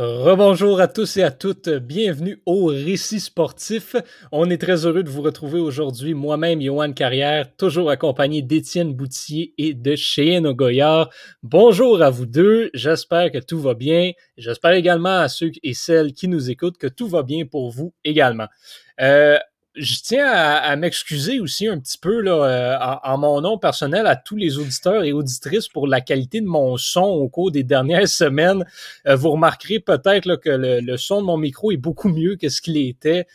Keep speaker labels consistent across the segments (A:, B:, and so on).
A: Rebonjour à tous et à toutes, bienvenue au Récit sportif. On est très heureux de vous retrouver aujourd'hui, moi-même, Johan Carrière, toujours accompagné d'Étienne Boutier et de Cheyenne Ogoyard. Bonjour à vous deux, j'espère que tout va bien. J'espère également à ceux et celles qui nous écoutent que tout va bien pour vous également. Euh, je tiens à, m'excuser aussi un petit peu là, euh, en, mon nom personnel à tous les auditeurs et auditrices pour la qualité de mon son au cours des dernières semaines. Euh, vous remarquerez peut-être que le, son de mon micro est beaucoup mieux que ce qu'il était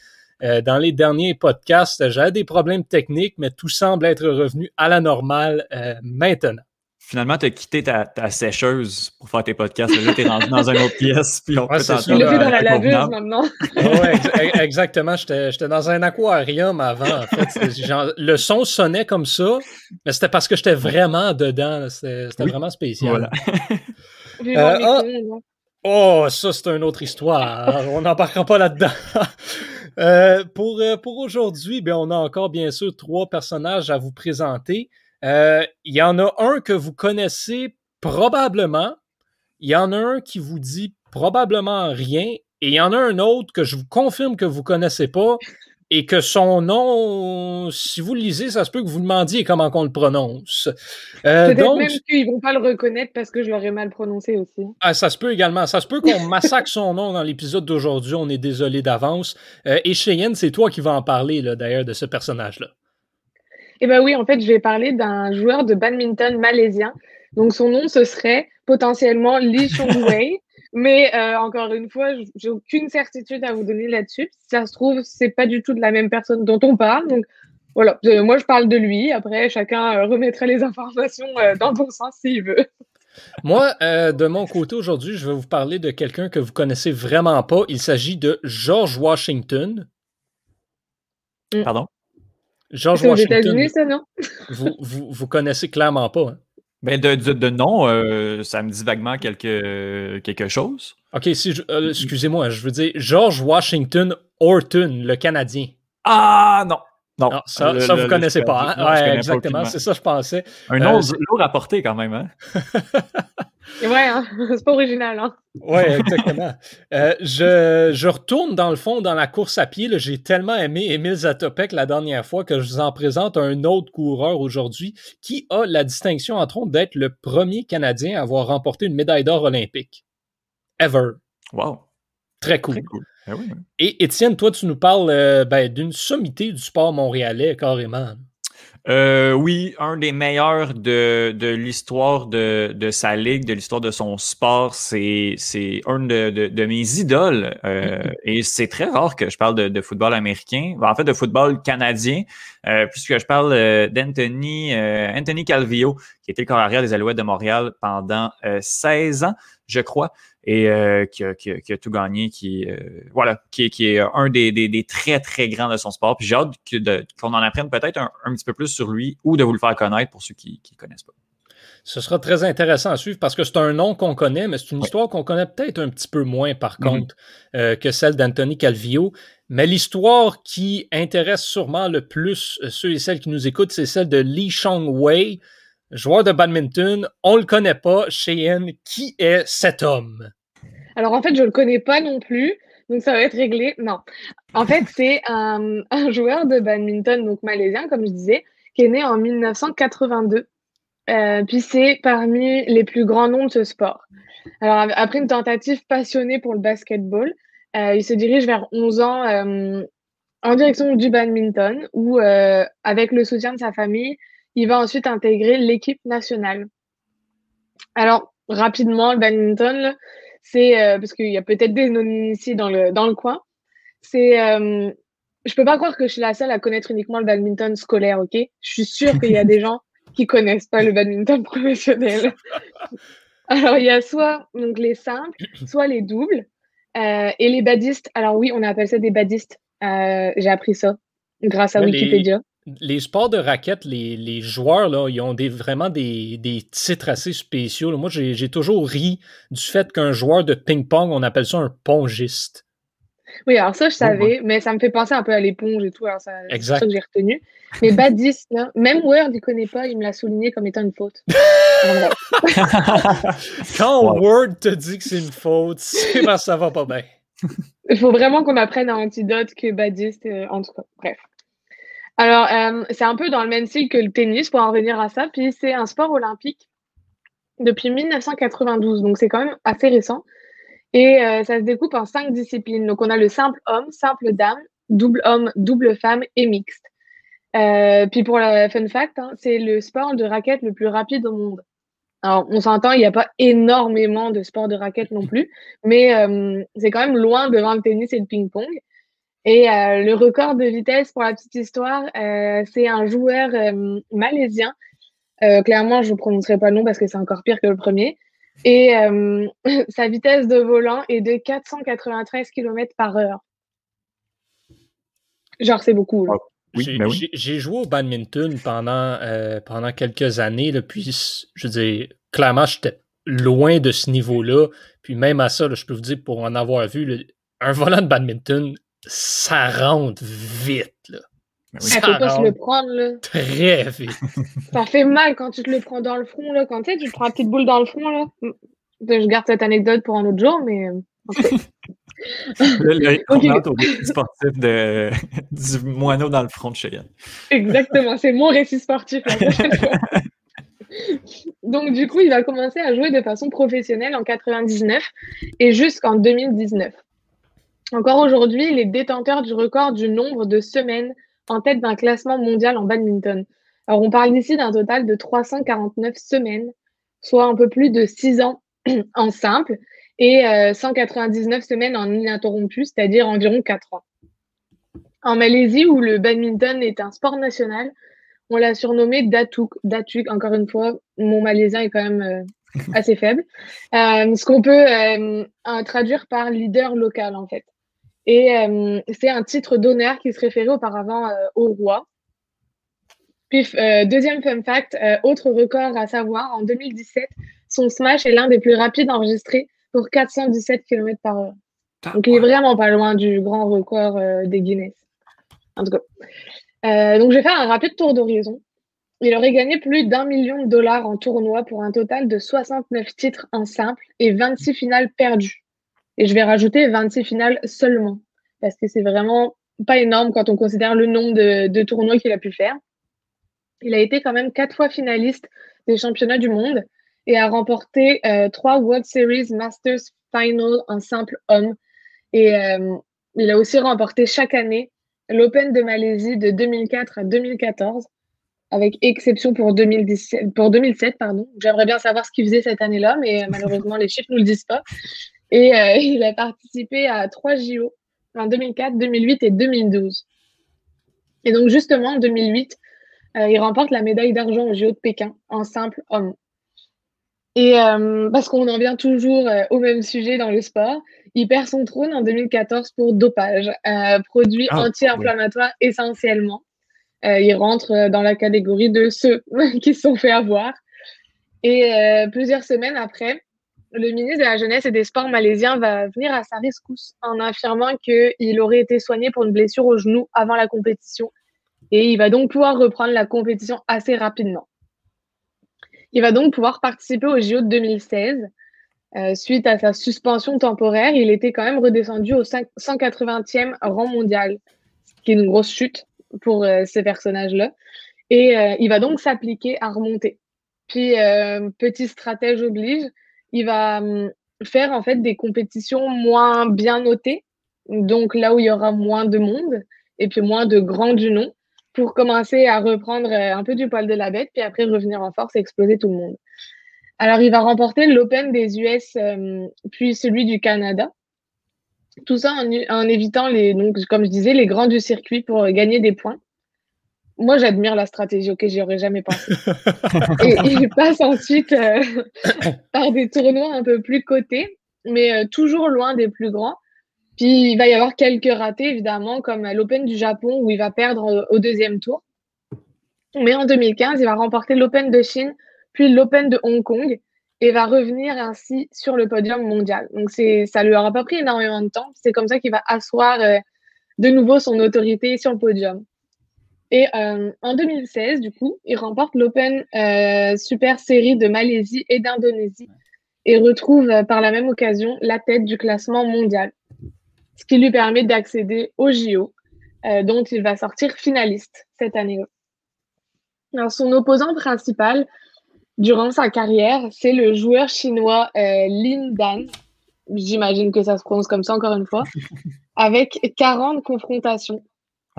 A: euh, dans les derniers podcasts. J'avais des problèmes techniques, mais tout semble être revenu à la normale maintenant
B: finalement, tu as quitté ta, sécheuse pour faire tes podcasts. Là, tu es rendu dans une autre pièce. Puis on
C: ouais, peut Tu l'as dans la laveuse maintenant.
A: oui, exactement. J'étais dans un aquarium avant. En fait. le son sonnait comme ça, mais c'était parce que j'étais vraiment dedans. C'était vraiment spécial.
C: Voilà. Euh,
A: oh, oh, ça, c'est une autre histoire. on n'embarquera pas là-dedans. Euh, pour euh, pour aujourd'hui, ben, on a encore bien sûr trois personnages à vous présenter. Euh, il y en a un que vous connaissez probablement. Il y en a un qui vous dit probablement rien. Et il y en a un autre que je vous confirme que vous ne connaissez pas et que son nom, si vous le lisez, ça se peut que vous demandiez comment on le prononce.
C: Euh, Peut-être même qu'ils vont pas le reconnaître parce que je l'aurais mal prononcé aussi.
A: Ah, ça se peut également. Ça se peut qu'on massacre son nom dans l'épisode d'aujourd'hui. On est désolé d'avance. Euh, et Cheyenne, c'est toi qui vas en parler d'ailleurs de ce personnage-là.
C: Eh bien oui, en fait, je vais parler d'un joueur de badminton malaisien. Donc son nom, ce serait potentiellement Lee Chong-wei. Mais euh, encore une fois, j'ai aucune certitude à vous donner là-dessus. Si ça se trouve, c'est pas du tout de la même personne dont on parle. Donc voilà, moi je parle de lui. Après, chacun euh, remettrait les informations euh, dans ton sens s'il veut.
A: Moi, de mon côté aujourd'hui, je vais vous parler de quelqu'un que vous connaissez vraiment pas. Il s'agit de George Washington.
B: Pardon?
A: George Washington.
C: Aux États-Unis, ça, non?
A: vous, vous, vous, connaissez clairement pas. Hein?
B: Ben de, de, nom, euh, ça me dit vaguement quelque, quelque chose.
A: OK, si euh, excusez-moi, je veux dire George Washington Horton, le Canadien.
B: Ah non! Non,
A: ça, ça vous connaissez pas. Hein? ouais, exactement, c'est ça je pensais.
B: Un nom euh, lourd à porter quand même. Hein?
C: ouais, hein? c'est pas original. Hein?
A: Oui, exactement. Euh, je, je, retourne dans le fond dans la course à pied. J'ai tellement aimé Emile Zatopek la dernière fois que je vous en présente un autre coureur aujourd'hui qui a la distinction, entre autres, d'être le premier Canadien à avoir remporté une médaille d'or olympique. Ever.
B: Wow.
A: Très cool. Ah Et Étienne, toi, tu nous parles euh, ben, d'une sommité du sport montréalais, carrément.
B: Euh, oui, un des meilleurs de, de l'histoire de, de, sa ligue, de l'histoire de son sport. C'est, c'est un de, de, mes idoles. Euh, et c'est très rare que je parle de, football américain, en fait de football canadien, euh, puisque je parle euh, d'Anthony Anthony Calvillo, qui était le corps arrière des Alouettes de Montréal pendant 16 ans, je crois et euh, qui, a, qui, qui, a, tout gagné, qui, euh, voilà, qui, qui, est un des, des, des, très, très grands de son sport. Puis j'ai hâte qu'on en apprenne peut-être un, un, petit peu plus sur lui ou de vous le faire connaître pour ceux qui ne connaissent pas.
A: Ce sera très intéressant à suivre parce que c'est un nom qu'on connaît, mais c'est une histoire qu'on connaît peut-être un petit peu moins, par mm-hmm. contre, euh, que celle d'Anthony Calvillo. Mais l'histoire qui intéresse sûrement le plus ceux et celles qui nous écoutent, c'est celle de Lee Chong Wei, joueur de badminton. On le connaît pas. Cheyenne, qui est cet homme?
C: Alors en fait, je le connais pas non plus. Donc ça va être réglé. Non. En fait, c'est un, joueur de badminton, donc malaisien, comme je disais, qui est né en 1982. Euh, puis c'est parmi les plus grands noms de ce sport. Alors après une tentative passionnée pour le basketball, euh, il se dirige vers 11 ans euh, en direction du badminton, où avec le soutien de sa famille, il va ensuite intégrer l'équipe nationale. Alors, rapidement, le badminton, c'est euh, parce qu'il y a peut-être des non-initiés dans le, dans le coin. C'est, euh, je peux pas croire que je suis la seule à connaître uniquement le badminton scolaire, ok? Je suis sûre qu'il y a des gens qui connaissent pas le badminton professionnel. Alors, il y a soit donc, les simples, soit les doubles euh, et les badistes. Alors oui, on appelle ça des badistes. Euh, j'ai appris ça grâce à Wikipédia
A: les sports de raquettes, les, joueurs, là, ils ont des, vraiment des, titres assez spéciaux. Moi, j'ai toujours ri du fait qu'un joueur de ping-pong, on appelle ça un pongiste.
C: Oui, alors ça, je savais, mais ça me fait penser un peu à l'éponge et tout. Alors ça, c'est ça que j'ai retenu. Mais badiste, même Word, il connaît pas, il me l'a souligné comme étant une faute.
A: Quand Word te dit que c'est une faute, c'est parce que ça va pas bien.
C: Il faut vraiment qu'on apprenne un antidote que badiste, euh, en tout cas. Bref. Alors, euh, c'est un peu dans le même style que le tennis, pour en revenir à ça. Puis, c'est un sport olympique depuis 1992, donc c'est quand même assez récent. Et euh, ça se découpe en cinq disciplines. Donc, on a le simple homme, simple dame, double homme, double femme et mixte. Euh, puis pour la fun fact, hein, c'est le sport de raquette le plus rapide au monde. Alors, on s'entend, il n'y a pas énormément de sports de raquette non plus, mais euh, c'est quand même loin devant le tennis et le ping-pong. Et euh, le record de vitesse, pour la petite histoire, c'est un joueur malaisien. clairement, je ne prononcerai pas le nom parce que c'est encore pire que le premier. Et sa vitesse de volant est de 493 km par heure. Genre, c'est beaucoup.
A: Ben j'ai joué au badminton pendant, euh, pendant quelques années, là, puis je veux dire, clairement, j'étais loin de ce niveau-là. Puis même à ça, je peux vous dire, pour en avoir vu, un volant de badminton, ça rentre vite. Là.
C: Ben ça peut pas se le prendre, là.
A: Très vite.
C: ça fait mal quand tu te le prends dans le front, là. Quand tu sais, tu te prends une petite boule dans le front, là. Je garde cette anecdote pour un autre jour, mais.
B: on entre au récit sportif de, du moineau dans le front de Cheyenne.
C: Exactement, c'est mon récit sportif la prochaine fois. Donc, du coup, il va commencer à jouer de façon professionnelle en 99 et jusqu'en 2019. Encore aujourd'hui, il est détenteur du record du nombre de semaines en tête d'un classement mondial en badminton. Alors, on parle ici d'un total de 349 semaines, soit un peu plus de 6 ans en simple et 199 euh, semaines en ininterrompu, c'est-à-dire environ 4 ans. En Malaisie, où le badminton est un sport national, on l'a surnommé Datuk. Datuk, encore une fois, mon malaisien est quand même euh, assez faible. Euh, ce qu'on peut traduire par leader local, en fait. Et c'est un titre d'honneur qui se référait auparavant au roi. Puis, deuxième fun fact, autre record à savoir, en 2017, son smash est l'un des plus rapides enregistrés pour 417 km par heure. Donc, il est vraiment pas loin du grand record euh, des Guinness. En tout cas. Euh, donc, je vais faire un rapide tour d'horizon. Il aurait gagné plus d'un million de dollars en tournoi pour un total de 69 titres en simple et 26 finales perdues. Et je vais rajouter 26 finales seulement, parce que c'est vraiment pas énorme quand on considère le nombre de, de tournois qu'il a pu faire. Il a été quand même quatre fois finaliste des championnats du monde et a remporté euh, trois World Series Masters Final en simple homme. Et euh, il a aussi remporté chaque année l'Open de Malaisie de 2004 à 2014, avec exception pour, 2017, pour 2007. pardon. J'aimerais bien savoir ce qu'il faisait cette année-là, mais euh, malheureusement, les chiffres ne nous le disent pas. Et il a participé à trois JO en 2004, 2008 et 2012. Et donc, justement, en 2008, il remporte la médaille d'argent au JO de Pékin en simple homme. Et euh, parce qu'on en vient toujours euh, au même sujet dans le sport, il perd son trône en 2014 pour dopage, euh, produit ah, anti-inflammatoire essentiellement. il rentre dans la catégorie de ceux qui se sont fait avoir. Et plusieurs semaines après, le ministre de la Jeunesse et des Sports malaisien va venir à sa rescousse en affirmant qu'il aurait été soigné pour une blessure au genou avant la compétition. Et il va donc pouvoir reprendre la compétition assez rapidement. Il va donc pouvoir participer au JO de 2016. Euh, suite à sa suspension temporaire, il était quand même redescendu au 180e rang mondial, ce qui est une grosse chute pour euh, ces personnages-là. Et euh, il va donc s'appliquer à remonter. Puis, petit stratège oblige, il va hum, faire en fait des compétitions moins bien notées, donc là où il y aura moins de monde et puis moins de grands du nom, pour commencer à reprendre euh, un peu du poil de la bête, puis après revenir en force et exploser tout le monde. Alors, il va remporter l'Open des US, euh, puis celui du Canada. Tout ça en, évitant, les, donc, comme je disais, les grands du circuit pour gagner des points. Moi, j'admire la stratégie, ok, j'y aurais jamais pensé. et il passe ensuite euh, par des tournois un peu plus cotés, mais toujours loin des plus grands. Puis il va y avoir quelques ratés, évidemment, comme l'Open du Japon où il va perdre au deuxième tour. Mais en 2015, il va remporter l'Open de Chine, puis l'Open de Hong Kong et va revenir ainsi sur le podium mondial. Donc ça lui aura pas pris énormément de temps. C'est comme ça qu'il va asseoir euh, de nouveau son autorité sur le podium. Et en 2016, du coup, il remporte l'Open Super Série de Malaisie et d'Indonésie et retrouve par la même occasion la tête du classement mondial, ce qui lui permet d'accéder au JO, dont il va sortir finaliste cette année-là. Son opposant principal, durant sa carrière, c'est le joueur chinois euh, Lin Dan. J'imagine que ça se prononce comme ça encore une fois, avec 40 confrontations.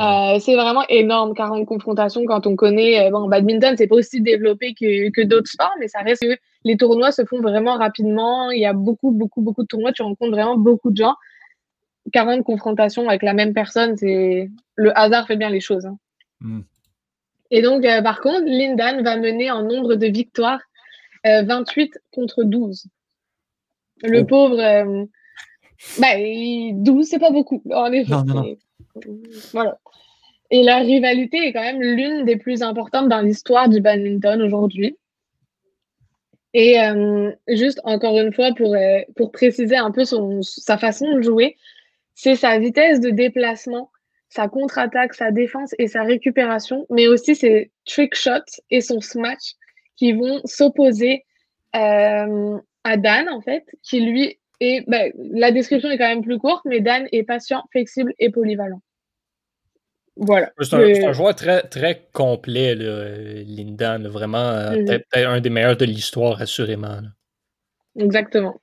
C: Euh, c'est vraiment énorme, 40 confrontations quand on connaît. Euh, bon, badminton, c'est pas aussi développé que, que d'autres sports, mais ça reste que les tournois se font vraiment rapidement. Il y a beaucoup, beaucoup, beaucoup de tournois. Tu rencontres vraiment beaucoup de gens. 40 confrontations avec la même personne, c'est le hasard fait bien les choses. Hein. Mm. Et donc, euh, par contre, Lindan va mener en nombre de victoires 28 euh, contre 12. Le oh. pauvre, euh, bah, 12, c'est pas beaucoup, en effet. Voilà. Et la rivalité est quand même l'une des plus importantes dans l'histoire du badminton aujourd'hui. Et juste encore une fois, pour, pour préciser un peu son, sa façon de jouer, c'est sa vitesse de déplacement sa contre-attaque, sa défense et sa récupération, mais aussi ses trick shots et son smash qui vont s'opposer euh, à Dan, en fait, qui lui est. Ben, la description est quand même plus courte, mais Dan est patient, flexible et polyvalent. Voilà.
A: C'est un, joueur très, très complet, Lindan. vraiment, euh, mhm. peut-être un des meilleurs de l'histoire, assurément.
C: Exactement.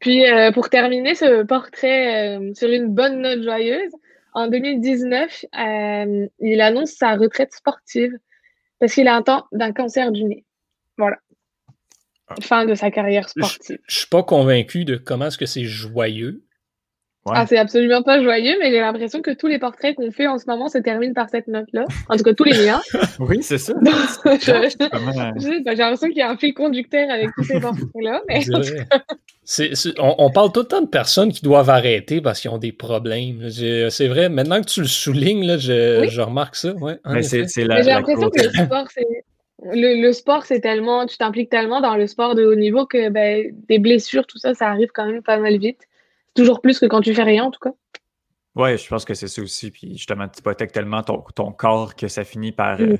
C: Puis, euh, pour terminer ce portrait sur une bonne note joyeuse, en 2019, euh, il annonce sa retraite sportive parce qu'il a un temps d'un cancer du nez. Voilà. Ah. Fin de sa carrière sportive.
A: Je, ne suis pas convaincu de comment est-ce que c'est joyeux.
C: Ah, c'est absolument pas joyeux, mais j'ai l'impression que tous les portraits qu'on fait en ce moment se terminent par cette note-là. En tout cas, tous les miens.
B: oui, c'est ça.
C: j'ai l'impression qu'il y a un fil conducteur avec tous ces portraits-là. Mais
A: on, parle tout le temps de personnes qui doivent arrêter parce qu'ils ont des problèmes. C'est vrai, maintenant que tu le soulignes, je, remarque ça. Ouais,
C: j'ai l'impression que le sport, c'est. Le, sport, c'est tellement, tu t'impliques tellement dans le sport de haut niveau que ben, des blessures, tout ça, ça arrive quand même pas mal vite. Toujours plus que quand tu fais rien, en tout cas.
B: Oui, je pense que c'est ça aussi. Puis justement, tu hypothèques tellement ton, ton, corps que ça finit par, mm. euh,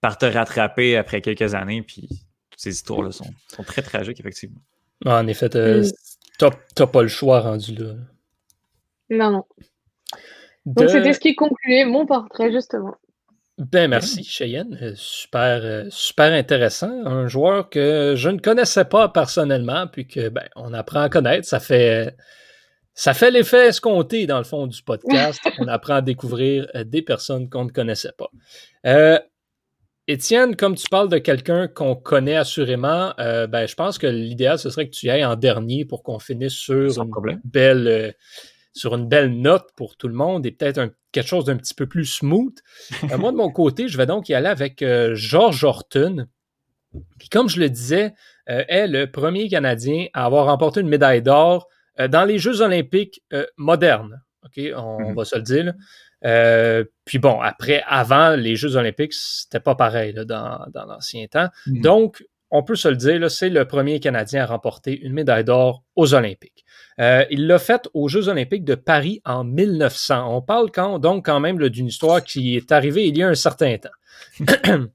B: par te rattraper après quelques années. Puis toutes ces histoires-là sont, sont, très tragiques, effectivement.
A: Ah, en effet, mm. t'as pas le choix rendu là.
C: Non, non. Donc, c'était ce qui concluait mon portrait, justement.
A: Ben merci Cheyenne, euh, super euh, super intéressant, un joueur que je ne connaissais pas personnellement puis que ben on apprend à connaître, ça fait ça fait l'effet escompté dans le fond du podcast. On apprend à découvrir euh, des personnes qu'on ne connaissait pas. Euh, Étienne, comme tu parles de quelqu'un qu'on connaît assurément, euh, ben, je pense que l'idéal, ce serait que tu y ailles en dernier pour qu'on finisse sur une, belle, sur une belle note pour tout le monde et peut-être quelque chose d'un petit peu plus smooth. moi, de mon côté, je vais donc y aller avec George Horton, qui, comme je le disais, est le premier Canadien à avoir remporté une médaille d'or euh, dans les Jeux olympiques euh, modernes, OK, on, mhm. va se le dire. Euh, puis bon, après, avant les Jeux olympiques, c'était pas pareil dans, l'ancien temps. Mhm. Donc, on peut se le dire, c'est le premier Canadien à remporter une médaille d'or aux Olympiques. il l'a fait aux Jeux olympiques de Paris en 1900. On parle quand, donc quand même d'une histoire qui est arrivée il y a un certain temps.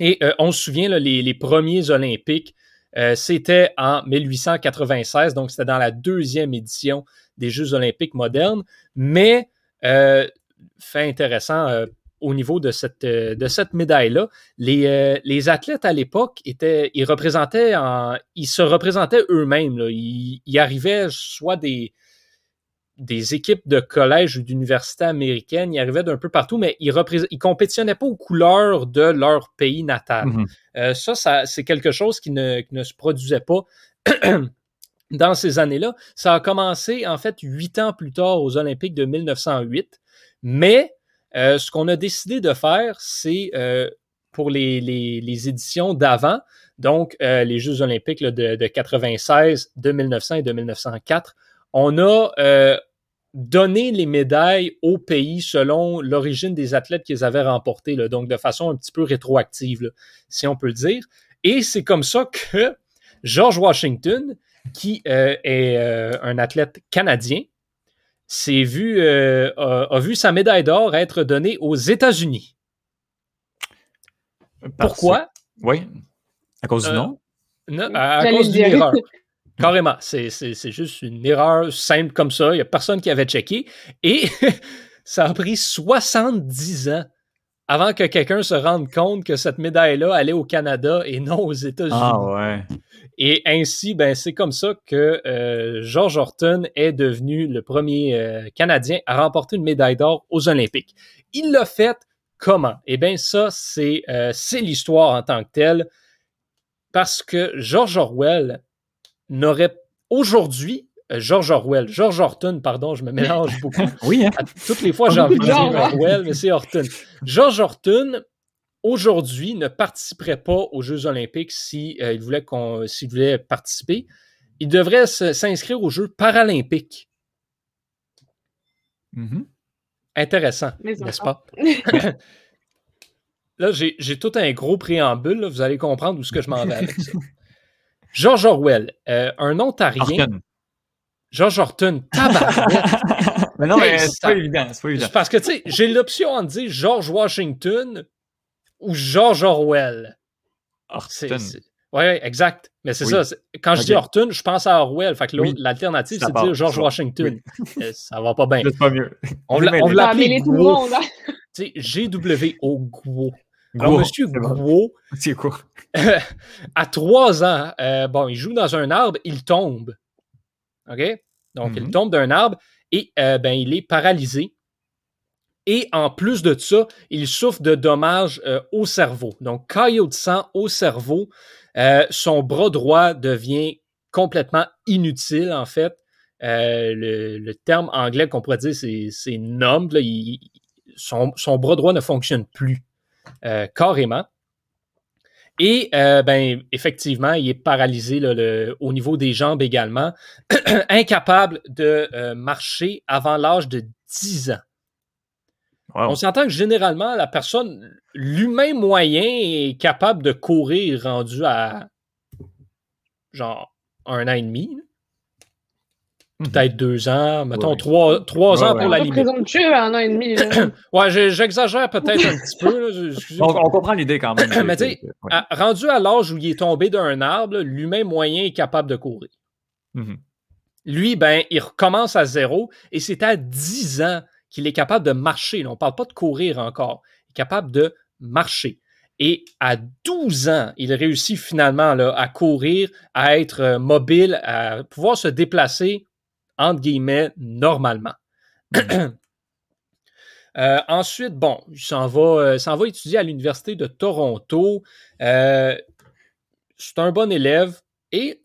A: Et on se souvient, les, les, premiers Olympiques euh, c'était en 1896, donc c'était dans la deuxième édition des Jeux olympiques modernes. Mais, euh, fait intéressant, euh, au niveau de cette, médaille-là, les, athlètes à l'époque étaient, ils ils se représentaient eux-mêmes. Ils, arrivaient soit des, des équipes de collège ou d'université américaines, ils arrivaient d'un peu partout, mais ils ne compétitionnaient pas aux couleurs de leur pays natal. Mm-hmm. Euh, ça, c'est quelque chose qui ne, se produisait pas dans ces années-là. Ça a commencé, en fait, huit ans plus tard aux Olympiques de 1908. Mais euh, ce qu'on a décidé de faire, c'est euh, pour les, éditions d'avant, donc les Jeux olympiques de, de 96, de 1900 et de 1904, on a euh, donné les médailles au pays selon l'origine des athlètes qu'ils avaient remportés, donc de façon un petit peu rétroactive, si on peut le dire. Et c'est comme ça que George Washington, qui euh, est euh, un athlète canadien, vu, a, vu sa médaille d'or être donnée aux États-Unis. Pourquoi?
B: Oui. À cause du
A: Euh,
B: nom?
A: Non, à, cause d'une erreur. Carrément. C'est c'est- c'est juste une erreur simple comme ça. Il n'y a personne qui avait checké. Et ça a pris 70 ans avant que quelqu'un se rende compte que cette médaille-là allait au Canada et non aux États-Unis.
B: Ah ouais.
A: Et ainsi, ben, c'est comme ça que euh, George Horton est devenu le premier euh, Canadien à remporter une médaille d'or aux Olympiques. Il l'a fait comment? Eh bien, ça, c'est euh, c'est l'histoire en tant que telle. Parce que George Orwell n'aurait aujourd'hui, euh, George Orwell, George Horton, pardon, je me mélange beaucoup.
B: Oui, hein?
A: À toutes les fois, j'ai envie de dire? Orwell, mais c'est Horton. George Horton, aujourd'hui, ne participerait pas aux Jeux Olympiques s'il il voulait, qu'on- s'il voulait participer. Il devrait s'inscrire aux Jeux Paralympiques.
B: Mhm.
A: Intéressant, n'est-ce pas? là, j'ai j'ai tout un gros préambule. là, vous allez comprendre où ce que je m'en vais avec ça. George Orwell, euh, un Ontarien.
B: Horton.
A: George Horton, tabarouette.
B: Mais non, mais c'est pas évident. C'est pas évident.
A: Parce que, tu sais, j'ai l'option entre dire George Washington ou George Orwell. C'est-
B: Horton.
A: c'est- Ouais, exact. Mais c'est
B: Oui.
A: ça. c'est- Quand je dis Horton, je pense à Orwell. Fait que
B: Oui.
A: l'alternative,
B: Ça
A: c'est de dire George. Washington. Euh, Ça va pas bien.
B: C'est pas mieux.
A: On on
B: m'aidez.
A: l'a
C: Ça a
A: appelé
C: mêlé tout le
A: Guo.
C: monde. hein.
A: Tu sais, G-W-O, Guo. Alors,
B: Gros,
A: monsieur. Guo,
B: C'est
A: à trois ans, euh, bon, il joue dans un arbre, il tombe. OK? Donc, il
B: Mhm.
A: tombe d'un arbre et euh, ben, il est paralysé. Et en plus de ça, il souffre de dommages euh, au cerveau. Donc, caillot de sang au cerveau. Son bras droit devient complètement inutile, en fait. Le, le terme anglais qu'on pourrait dire, c'est, c'est numb. là. Il- son, son bras droit ne fonctionne plus euh, carrément. Et euh, ben, effectivement, il est paralysé là, le- au niveau des jambes également, incapable de euh, marcher avant l'âge de 10 ans.
B: Wow.
A: On s'entend que généralement, la personne, l'humain moyen est capable de courir rendu à genre un an et demi, là.
B: Mhm.
A: peut-être deux ans, mettons
B: Ouais.
A: trois, trois
B: Ouais,
A: ans
B: ouais.
A: pour la limite.
C: présomptueux à un an et demi.
A: Ouais, j'exagère peut-être un petit peu. là.
B: On, on comprend l'idée quand même.
A: Mais tu rendu à l'âge où il est tombé d'un arbre, l'humain moyen est capable de courir.
B: Mhm.
A: Lui, ben, il recommence à zéro et c'est à 10 ans qu'il est capable de marcher. Là, on ne parle pas de courir encore. Il est capable de marcher. Et à 12 ans, il réussit finalement là, à courir, à être euh, mobile, à pouvoir se déplacer, entre guillemets, normalement. Euh, ensuite, bon, il s'en va, euh, va étudier à l'Université de Toronto. Euh, c'est un bon élève et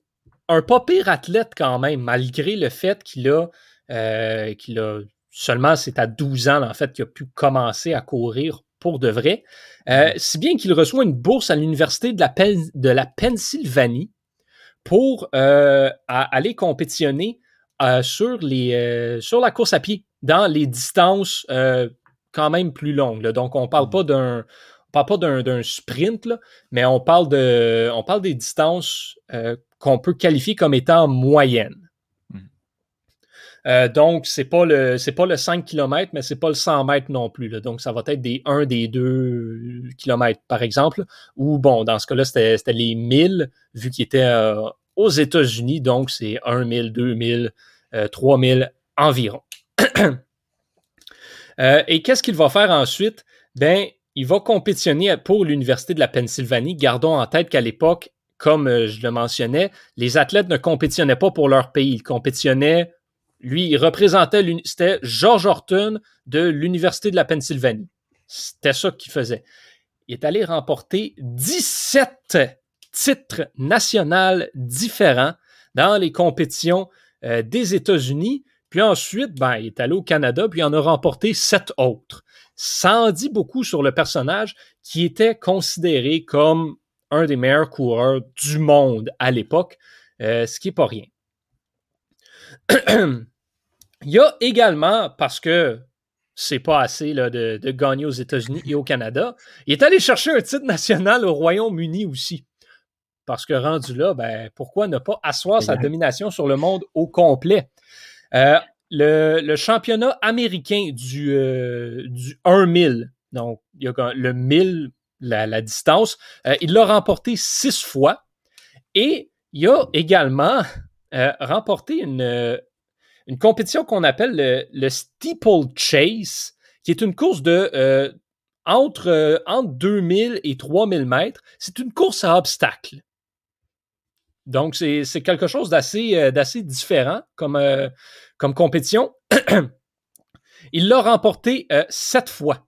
A: un pas pire athlète quand même, malgré le fait qu'il a, euh, qu'il a seulement, c'est à 12 ans, en fait, qu'il a pu commencer à courir pour de vrai. Euh, si bien qu'il reçoit une bourse à l'Université de la, Pen- de la Pennsylvanie pour euh, aller compétitionner euh, sur, les, euh, sur la course à pied dans les distances euh, quand même plus longues. là. Donc, on parle pas d'un parle pas d'un, sprint, là, mais on parle, de, on parle des distances qu'on peut qualifier comme étant moyennes. Euh, donc, c'est pas le c'est pas le 5 km, mais c'est pas le 100 mètres non plus. là. Donc, ça va être des 1 des 2 km, par exemple. Ou bon, dans ce cas-là, c'était, c'était les 1000, vu qu'il était euh, aux États-Unis. Donc, c'est 1000, 2000, euh, 3000 environ. Euh, et qu'est-ce qu'il va faire ensuite? Ben, il va compétitionner pour l'Université de la Pennsylvanie. Gardons en tête qu'à l'époque, comme euh, je le mentionnais, les athlètes ne compétitionnaient pas pour leur pays. Ils compétitionnaient, lui, il représentait, c'était George Horton de l'Université de la Pennsylvanie. C'était ça qu'il faisait. Il est allé remporter 17 titres nationaux différents dans les compétitions euh, des États-Unis. Puis ensuite, ben, il est allé au Canada, puis il en a remporté sept autres. Ça en dit beaucoup sur le personnage qui était considéré comme un des meilleurs coureurs du monde à l'époque, euh, ce qui n'est pas rien. il y a également, parce que c'est pas assez là, de, de gagner aux États-Unis et au Canada, il est allé chercher un titre national au Royaume-Uni aussi. Parce que rendu là, ben, pourquoi ne pas asseoir sa domination sur le monde au complet? Euh, le, le championnat américain du, euh, du 1000, donc il y a le 1000, la, distance. il l'a remporté six fois et il a également remporté une, une compétition qu'on appelle le, le, Steeple Chase, qui est une course de entre, entre 2000 et 3000 mètres. C'est une course à obstacles. Donc, c'est quelque chose d'assez différent comme, comme compétition. Il l'a remporté euh, sept fois,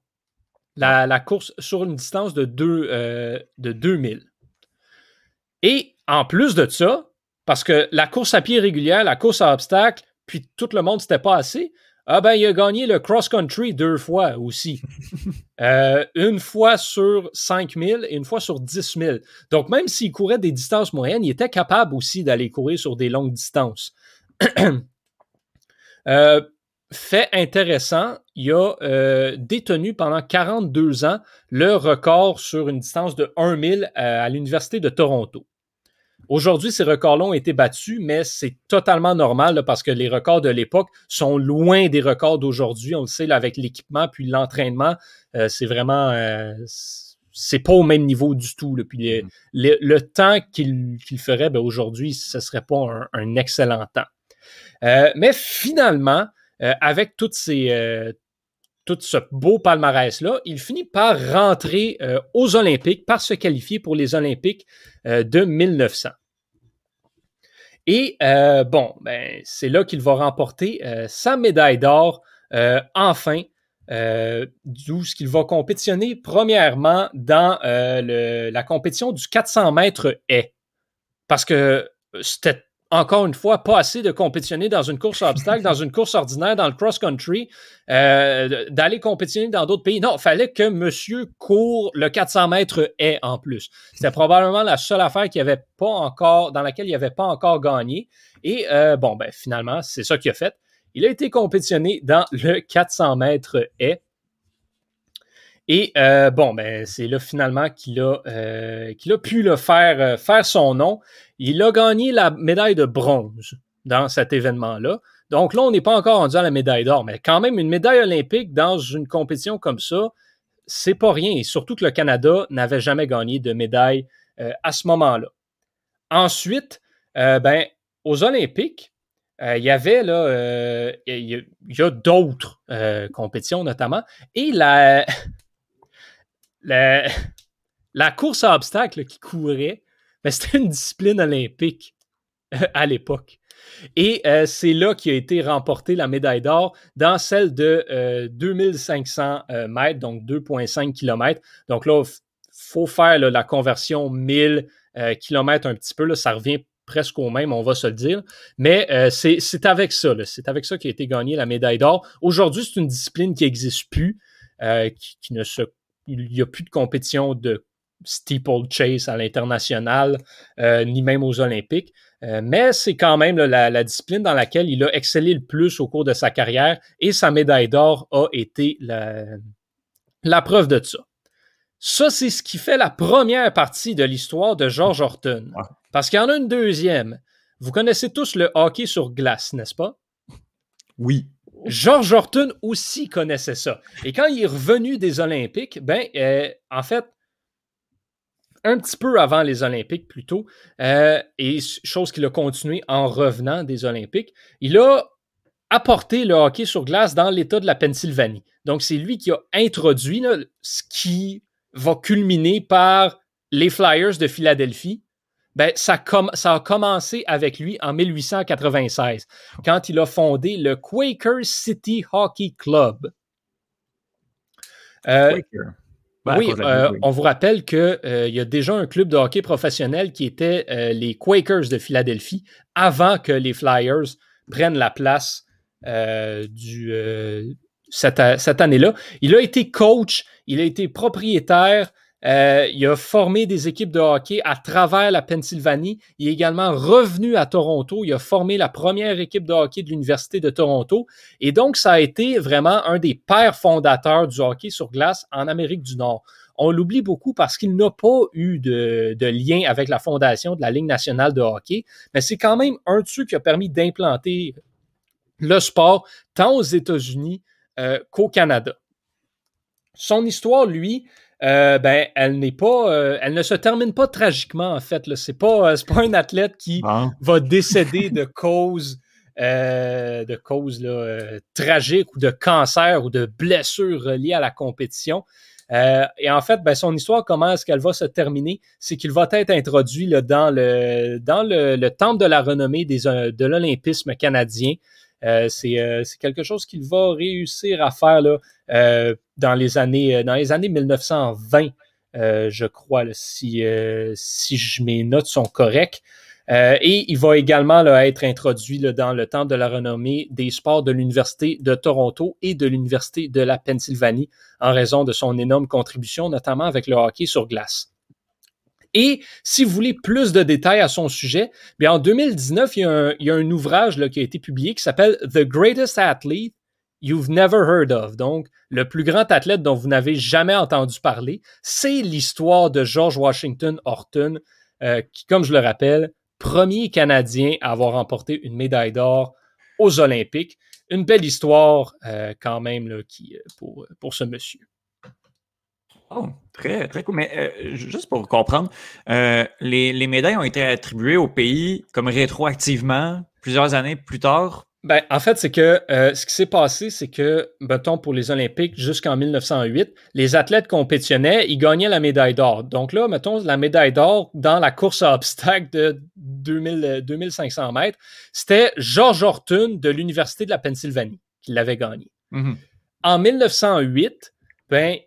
A: la, course sur une distance de, deux, euh, de 2000. Et en plus de ça, parce que la course à pied régulière, la course à obstacles, puis tout le monde, c'était pas assez. Ah ben, il a gagné le cross-country deux fois aussi. Euh, une fois sur 5000 et une fois sur 10 000. Donc, même s'il courait des distances moyennes, il était capable aussi d'aller courir sur des longues distances. euh, fait intéressant, il a euh, détenu pendant 42 ans le record sur une distance de 1000 à, à l'Université de Toronto. Aujourd'hui, ces records-là ont été battus, mais c'est totalement normal parce que les records de l'époque sont loin des records d'aujourd'hui. On le sait, avec l'équipement puis l'entraînement, euh, c'est vraiment... Euh, c'est pas au même niveau du tout. Puis mm-hmm. le, temps qu'il ferait, ben, aujourd'hui, ce serait pas un, excellent temps. mais finalement, euh, avec toutes ces, euh, tout ce beau palmarès-là, il finit par rentrer euh, aux Olympiques, par se qualifier pour les Olympiques de 1900. Et bon, ben, c'est là qu'il va remporter sa médaille d'or enfin, d'où ce qu'il va compétitionner premièrement dans la compétition du 400 mètres haies. Parce que c'était encore une fois, pas assez de compétitionner dans une course à obstacles, dans une course ordinaire, dans le cross-country, euh, d'aller compétitionner dans d'autres pays. Non, il fallait que monsieur court le 400 mètres est en plus. C'était probablement la seule affaire qui avait pas encore, dans laquelle il n'avait pas encore gagné. Et euh, bon, ben finalement, c'est ça qu'il a fait. Il a été compétitionné dans le 400 mètres est. Et euh, bon, ben, c'est là finalement qu'il a, euh, qu'il a pu le faire, euh, faire son nom. Il a gagné la médaille de bronze dans cet événement-là. Donc là, on n'est pas encore rendu à la médaille d'or, mais quand même, une médaille olympique dans une compétition comme ça, c'est pas rien. Et surtout que le Canada n'avait jamais gagné de médaille à ce moment-là. Ensuite, ben, aux Olympiques, il y avait là, il y a d'autres compétitions notamment, et la, la, course à obstacles qui courait, ben, c'était une discipline olympique euh, à l'époque. Et euh, c'est là qu'a été remportée la médaille d'or dans celle de 2500 euh, mètres, donc 2,5 km. Donc là, il faut faire la conversion 1000 km un petit peu. Ça revient presque au même, on va se le dire. Mais c'est avec ça. C'est avec ça qu'a été gagnée la médaille d'or. Aujourd'hui, c'est une discipline qui n'existe plus, qui, qui, ne se il n'y a plus de compétition de steeplechase à l'international, euh, ni même aux Olympiques. Euh, mais c'est quand même la, discipline dans laquelle il a excellé le plus au cours de sa carrière et sa médaille d'or a été la, la, preuve de ça. Ça, c'est ce qui fait la première partie de l'histoire de George Horton. Parce qu'il y en a une deuxième. Vous connaissez tous le hockey sur glace, n'est-ce pas?
B: Oui.
A: George Horton aussi connaissait ça. Et quand il est revenu des Olympiques, ben, euh, en fait, un petit peu avant les Olympiques plutôt, euh, et chose qu'il a continué en revenant des Olympiques, il a apporté le hockey sur glace dans l'État de la Pennsylvanie. Donc, c'est lui qui a introduit ce qui va culminer par les Flyers de Philadelphie, ben, ça, a commencé avec lui en 1896, quand il a fondé le Quaker City Hockey Club. Euh, ben, oui, euh, on vous rappelle qu'il euh, y a déjà un club de hockey professionnel qui était les Quakers de Philadelphie avant que les Flyers prennent la place du, cette, cette année-là. Il a été coach, il a été propriétaire euh, il a formé des équipes de hockey à travers la Pennsylvanie. Il est également revenu à Toronto. Il a formé la première équipe de hockey de l'Université de Toronto. Et donc, ça a été vraiment un des pères fondateurs du hockey sur glace en Amérique du Nord. On l'oublie beaucoup parce qu'il n'a pas eu de, lien avec la fondation de la Ligue nationale de hockey, mais c'est quand même un de ceux qui a permis d'implanter le sport tant aux États-Unis euh, qu'au Canada. Son histoire, lui, ben, elle n'est pas, elle ne se termine pas tragiquement en fait. C'est pas, c'est pas un athlète qui va décéder de cause de cause tragique ou de cancer ou de blessure reliée à la compétition. Euh, et en fait, ben, son histoire, comment est-ce qu'elle va se terminer? C'est qu'il va être introduit là, dans, le, dans le, temple de la renommée des, euh, de l'olympisme canadien. Euh, c'est, quelque chose qu'il va réussir à faire là, dans, les années, dans les années 1920, je crois, si, si mes notes sont correctes. Euh, et il va également être introduit dans le temps de la renommée des sports de l'Université de Toronto et de l'Université de la Pennsylvanie en raison de son énorme contribution, notamment avec le hockey sur glace. Et si vous voulez plus de détails à son sujet, bien en 2019, il y a un, ouvrage qui a été publié qui s'appelle The Greatest Athlete You've Never Heard of. Donc, le plus grand athlète dont vous n'avez jamais entendu parler, c'est l'histoire de George Washington Horton, euh, qui, comme je le rappelle, premier Canadien à avoir remporté une médaille d'or aux Olympiques. Une belle histoire euh, quand même là, qui, euh, pour, pour ce monsieur.
B: Oh, très, très cool. Mais euh, juste pour comprendre, les, les, médailles ont été attribuées au pays comme rétroactivement plusieurs années plus tard?
A: Ben, en fait, c'est que euh, ce qui s'est passé, c'est que, mettons, pour les Olympiques, jusqu'en 1908, les athlètes compétitionnaient, ils gagnaient la médaille d'or. Donc là, mettons, la médaille d'or dans la course à obstacles de 2000, 2500 mètres, c'était George Horton de l'Université de la Pennsylvanie qui l'avait gagné. Mm-hmm. En 1908, ben,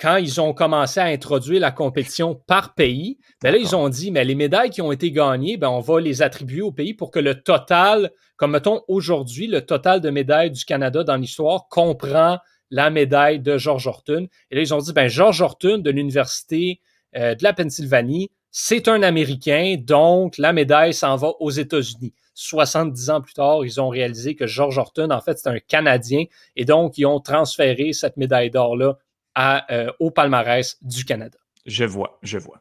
A: quand ils ont commencé à introduire la compétition par pays, ben là, ils ont dit, mais les médailles qui ont été gagnées, ben, on va les attribuer au pays pour que le total, comme mettons aujourd'hui, le total de médailles du Canada dans l'histoire comprend la médaille de George Horton. Et là, ils ont dit, ben, George Horton de l'Université euh, de la Pennsylvanie, c'est un Américain, donc la médaille s'en va aux États-Unis. 70 ans plus tard, ils ont réalisé que George Horton, en fait, c'est un Canadien, et donc ils ont transféré cette médaille d'or-là euh, au palmarès du Canada.
B: Je vois, je vois.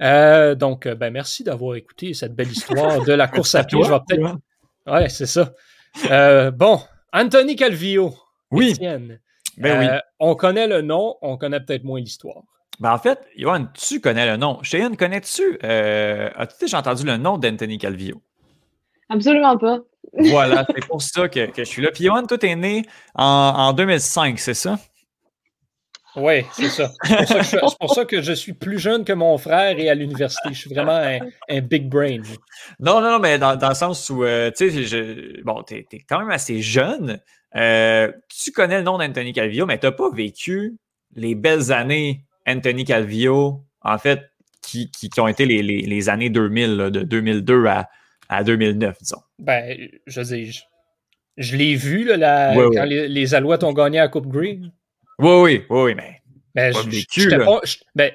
A: Euh, donc, euh, ben, merci d'avoir écouté cette belle histoire de la course à pied. Je vais peut-être. Ouais, c'est ça. bon, Anthony Calvillo.
B: Oui.
A: Ben oui. On connaît le nom, on connaît peut-être moins l'histoire.
B: Ben en fait, Johan, tu connais le nom. Cheyenne, connais-tu? As-tu déjà entendu le nom d'Anthony Calvillo?
C: Absolument pas.
B: voilà, c'est pour ça que, je suis là. Puis Johan, toi, t'es né en, en 2005, c'est ça?
A: Oui, c'est ça. C'est pour, ça que je suis plus jeune que mon frère et à l'université. Je suis vraiment un, big brain.
B: Non, non, mais dans, le sens où, euh, tu sais, bon, tu es, quand même assez jeune. Euh, tu connais le nom d'Anthony Calvillo, mais tu n'as pas vécu les belles années Anthony Calvillo, en fait, qui, qui, ont été les, les, années 2000, de 2002 à, à 2009, disons.
A: Ben, je dis, je, l'ai vu, là, quand Les, les, Alouettes ont gagné à Coupe Green.
B: Oui, oui, oui, mais.
A: Ben, je n'étais pas, ben,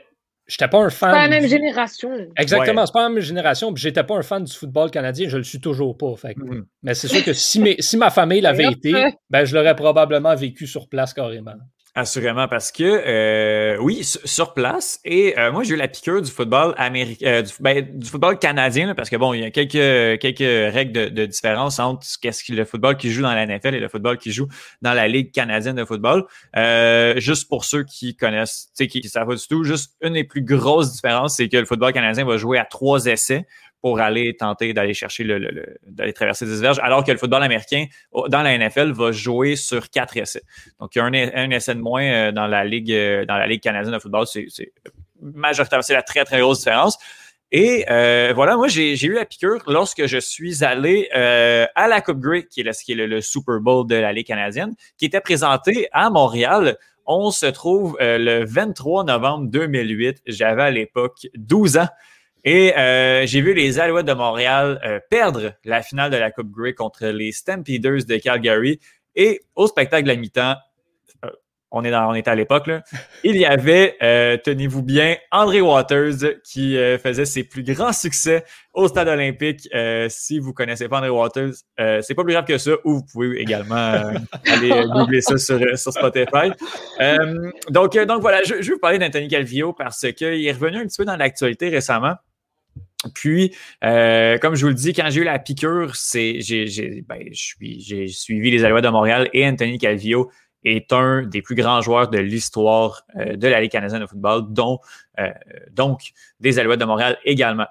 A: pas un fan.
C: C'est pas la même génération.
A: Exactement, c'est pas la même génération. Puis j'étais pas un fan du football canadien, je le suis toujours pas. Fait. Mm-hmm. Mais c'est sûr que si, si ma famille l'avait été, ben, je l'aurais probablement vécu sur place carrément.
B: Assurément, parce que euh, oui, sur place. Et euh, moi, j'ai eu la piqûre du football américain, euh, ben, du, football canadien, parce que bon, il y a quelques quelques règles de, différence entre qu'est-ce que le football qui joue dans la NFL et le football qui joue dans la Ligue canadienne de football. juste pour ceux qui connaissent, tu sais, qui, qui savent pas du tout, juste une des plus grosses différences, c'est que le football canadien va jouer à trois essais pour aller tenter d'aller chercher le, d'aller traverser des verges, alors que le football américain dans la NFL va jouer sur quatre essais. Donc il y a un, essai de moins euh, dans la ligue euh, dans la ligue canadienne de football, c'est, majoritairement c'est la très très grosse différence. Et euh, voilà, moi j'ai, eu la piqûre lorsque je suis allé à la Coupe Grey, qui est, le, qui est le, Super Bowl de la Ligue canadienne, qui était présenté à Montréal. On se trouve le 23 novembre 2008. J'avais à l'époque 12 ans. Et euh, j'ai vu les Alouettes de Montréal euh, perdre la finale de la Coupe Grey contre les Stampeders de Calgary. Et au spectacle de la mi-temps, euh, on, est dans, on était à l'époque, il y avait, tenez-vous bien, André Waters qui faisait ses plus grands succès au stade olympique. si vous ne connaissez pas André Waters, c'est pas plus grave que ça, ou vous pouvez également aller googler ça sur, sur Spotify. donc, donc voilà, je, je vais vous parler d'Anthony Calvillo parce qu'il est revenu un petit peu dans l'actualité récemment. Puis, euh, comme je vous le dis, quand j'ai eu la piqûre, c'est, j'ai, ben, j'ai suivi les Alouettes de Montréal et Anthony Calvillo. est un des plus grands joueurs de l'histoire de la Ligue canadienne de football, dont donc des Alouettes de Montréal également.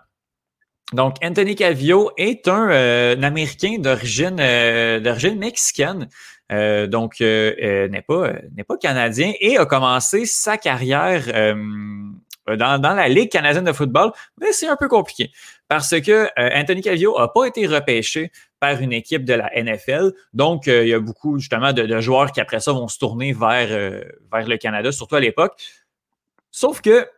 B: Donc, Anthony Calvio est un, Américain d'origine d'origine mexicaine. donc, n'est pas n'est pas canadien et a commencé sa carrière dans, dans, la Ligue canadienne de football, mais c'est un peu compliqué parce que euh, Anthony Calvio n'a pas été repêché par une équipe de la NFL. Donc, euh, il y a beaucoup justement de, joueurs qui après ça vont se tourner vers, euh, vers le Canada, surtout à l'époque. Sauf que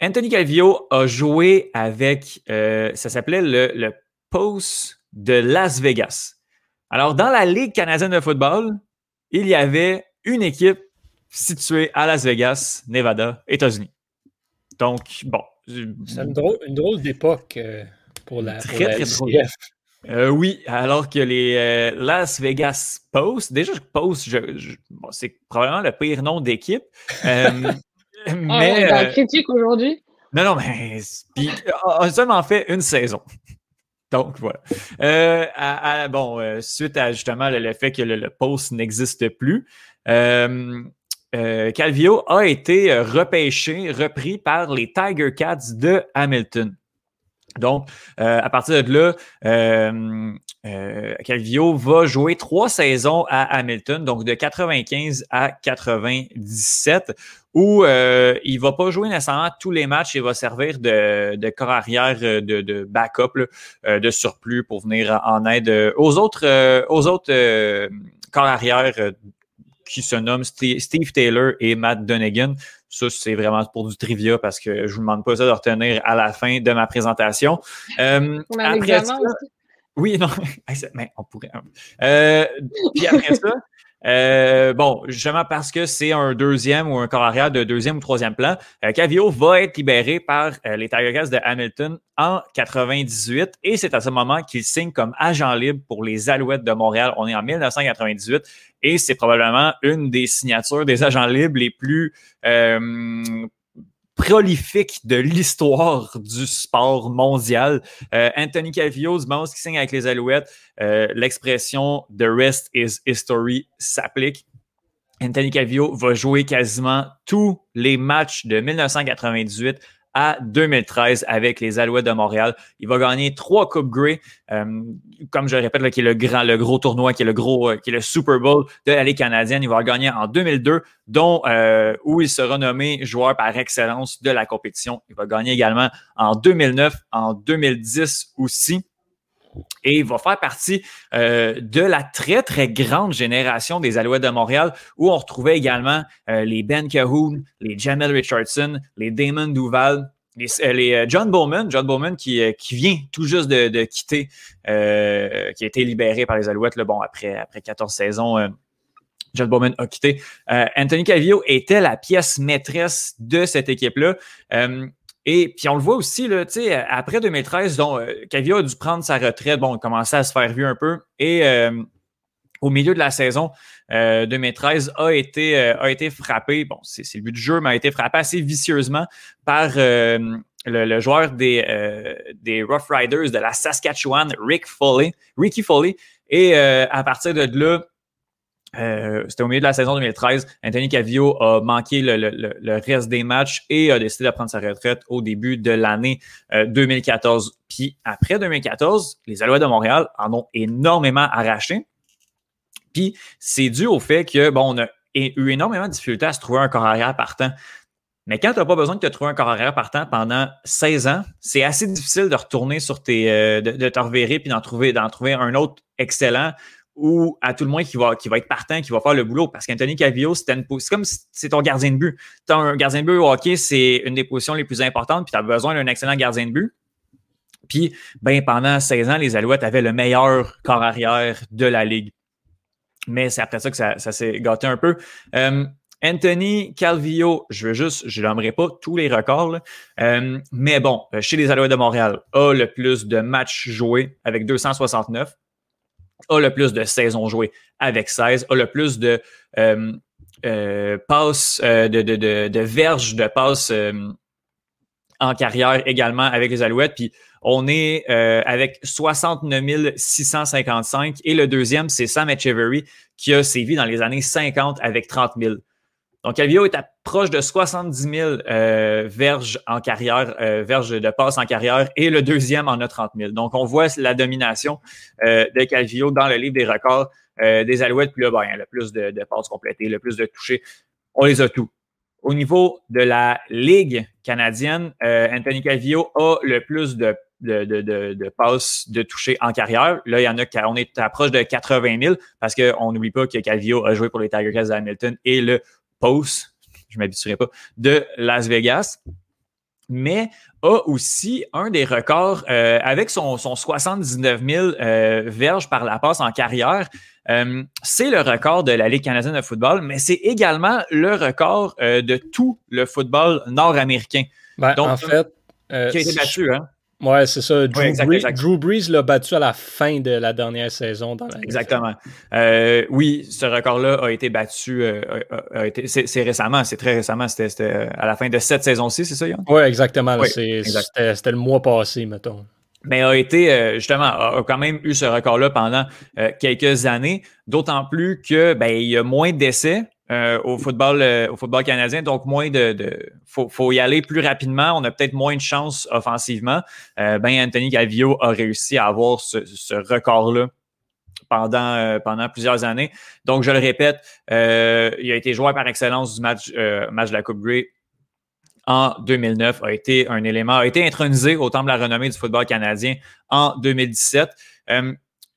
B: Anthony Calvio a joué avec, ça s'appelait le, le Post de Las Vegas. Alors, dans la Ligue canadienne de football, il y avait une équipe située à Las Vegas, Nevada, États-Unis. Donc, bon.
A: C'est une drôle, d'époque euh, pour la,
B: très, très drôle. Euh, oui, alors que les euh, Las Vegas Post, déjà Post, c'est probablement le pire nom d'équipe.
C: mais ah, critique aujourd'hui.
B: Non, non, mais on a seulement fait une saison. Donc voilà. bon, suite à justement le, fait que le, le post n'existe plus, euh, Calvio a été euh, repêché, repris par les Tiger Cats de Hamilton. Donc, euh, à partir de là, Calvio va jouer trois saisons à Hamilton, donc de 95 à 97, où il va pas jouer nécessairement tous les matchs, il va servir de, corps arrière, de, backup, de surplus pour venir en aide aux autres, aux autres corps arrière qui se nomment Steve Taylor et Matt Dunnigan. Ça, c'est vraiment pour du trivia parce que je vous demande pas ça de retenir à la fin de ma présentation.
C: Euh, après ça,
B: oui, non, mais on pourrait. Hein. Euh, puis après ça, euh, bon, justement parce que c'est un deuxième ou un corps arrière de deuxième ou troisième plan, euh, Cavio va être libéré par euh, les Tiger Cats de Hamilton en 98 et c'est à ce moment qu'il signe comme agent libre pour les Alouettes de Montréal. On est en 1998 et c'est probablement une des signatures des agents libres les plus prolifique de l'histoire du sport mondial. Euh, Anthony Calvillo, du qui signe avec les Alouettes, euh, l'expression The rest is history s'applique. Anthony Calvillo va jouer quasiment tous les matchs de 1998 à 2013 avec les Alouettes de Montréal. Il va gagner trois Coupes Grey, euh, comme je répète, là, qui est le grand, le gros tournoi, qui est le gros, euh, qui est le Super Bowl de la Ligue canadienne. Il va gagner en 2002, dont euh, où il sera nommé joueur par excellence de la compétition. Il va gagner également en 2009, en 2010 aussi. Et il va faire partie euh, de la très, très grande génération des Alouettes de Montréal, où on retrouvait également euh, les Ben Cahoon, les Jamel Richardson, les Damon Duval, les, euh, John Bowman, John Bowman qui, vient tout juste de, quitter, qui a été libéré par les Alouettes, bon, après, après 14 saisons. John Bowman a quitté. Anthony Calvillo était la pièce maîtresse de cette équipe-là. Et puis on le voit aussi, là, après 2013, dont euh, a dû prendre sa retraite, bon, commençait à se faire vu un peu. Et euh, au milieu de la saison 2013, euh, a été, euh, a été frappé, bon, c'est le but du jeu, mais a été frappé assez vicieusement par le, joueur des, des Rough Riders de la Saskatchewan, Rick Foley, Ricky Foley. Et à partir de là, euh, c'était au milieu de la saison 2013. Anthony Cavio a manqué le, reste des matchs et a décidé de prendre sa retraite au début de l'année 2014. Euh, Puis après 2014, les Alouettes de Montréal en ont énormément arraché. Puis c'est dû au fait que bon, on a eu énormément de difficultés à se trouver un corps arrière partant. Mais quand tu n'as pas besoin de te trouver un corps arrière partant pendant 16 ans, c'est assez difficile de retourner sur tes. Euh, de, te reverrer puis d'en trouver, d'en trouver un autre excellent ou à tout le moins qui va, qui va être partant, qui va faire le boulot. Parce qu'Anthony Calvillo, c'est comme si c'est ton gardien de but. Tu un gardien de but au hockey, c'est une des positions les plus importantes, puis tu as besoin d'un excellent gardien de but. Puis, ben, pendant 16 ans, les Alouettes avaient le meilleur corps arrière de la Ligue. Mais c'est après ça que ça, s'est gâté un peu. Euh, Anthony Calvillo, je veux juste, je n'aimerais pas tous les records, euh, mais bon, chez les Alouettes de Montréal, a le plus de matchs joués avec 269 a le plus de saisons jouées avec 16, a le plus de euh, euh, passes, euh, de, de, de, verges de passes en carrière également avec les Alouettes. Puis on est avec 69 655 et le deuxième, c'est Sam Echeverry qui a sévi dans les années 50 avec 30 000. Donc, Calvillo est proche de 70 000 euh, verges en carrière, euh, verges de passe en carrière, et le deuxième en a 30 000. Donc, on voit la domination euh, de Calvillo dans le livre des records des Alouettes. Puis là, ben, le plus de, de passes complétées, le plus de touchés, on les a tous. Au niveau de la Ligue canadienne, Anthony Calvillo a le plus de de, de, passes de toucher en carrière. Là, il y en a, on est proche de 80 000 parce qu'on n'oublie pas que Calvillo a joué pour les Tiger Cats Hamilton et le Post, je ne m'habituerai pas, de Las Vegas, mais a aussi un des records euh, avec son, son 79 000 euh, verges par la passe en carrière. Euh, c'est le record de la Ligue canadienne de football, mais c'est également le record de tout le football nord-américain.
A: Ben, Donc, en fait,
B: qui a été battu, hein?
A: Ouais, c'est ça. Drew, Brees, l'a battu à la fin de la dernière saison. Dans la
B: Exactement. Euh, oui, ce record-là a été battu. Euh, c'est récemment, c'est très récemment. C'était euh, à la fin de cette saison-ci, c'est ça, Yann?
A: Oui, exactement. C'était le mois passé, mettons.
B: Mais a été, justement, a quand même eu ce record-là pendant quelques années. D'autant plus que ben, il y a moins d'essais. Euh, au, football, euh, au football canadien. Donc, moins de. de faut, faut, y aller plus rapidement. On a peut-être moins de chance offensivement. Euh, ben, Anthony Gavio a réussi à avoir ce, record-là pendant, pendant plusieurs années. Donc, je le répète, il a été joueur par excellence du match, match de la Coupe Grey en 2009, a été un élément, a été intronisé au temple de la renommée du football canadien en 2017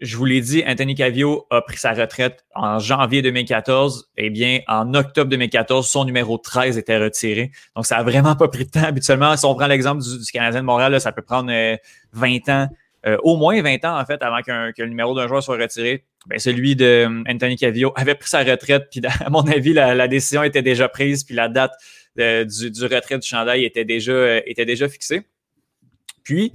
B: je vous l'ai dit, Anthony Cavio a pris sa retraite en janvier 2014. Eh bien, en octobre 2014, son numéro 13 était retiré. Donc, ça a vraiment pas pris de temps. Habituellement, si on prend l'exemple du, Canadien de Montréal, ça peut prendre 20 euh, ans, euh, au moins 20 ans, en fait, avant qu'un que le numéro d'un joueur soit retiré. Ben, celui de euh, Anthony Cavio avait pris sa retraite. Puis, à mon avis, la, décision était déjà prise. Puis, la date du, du, retrait du chandail était déjà, était déjà fixée. Puis,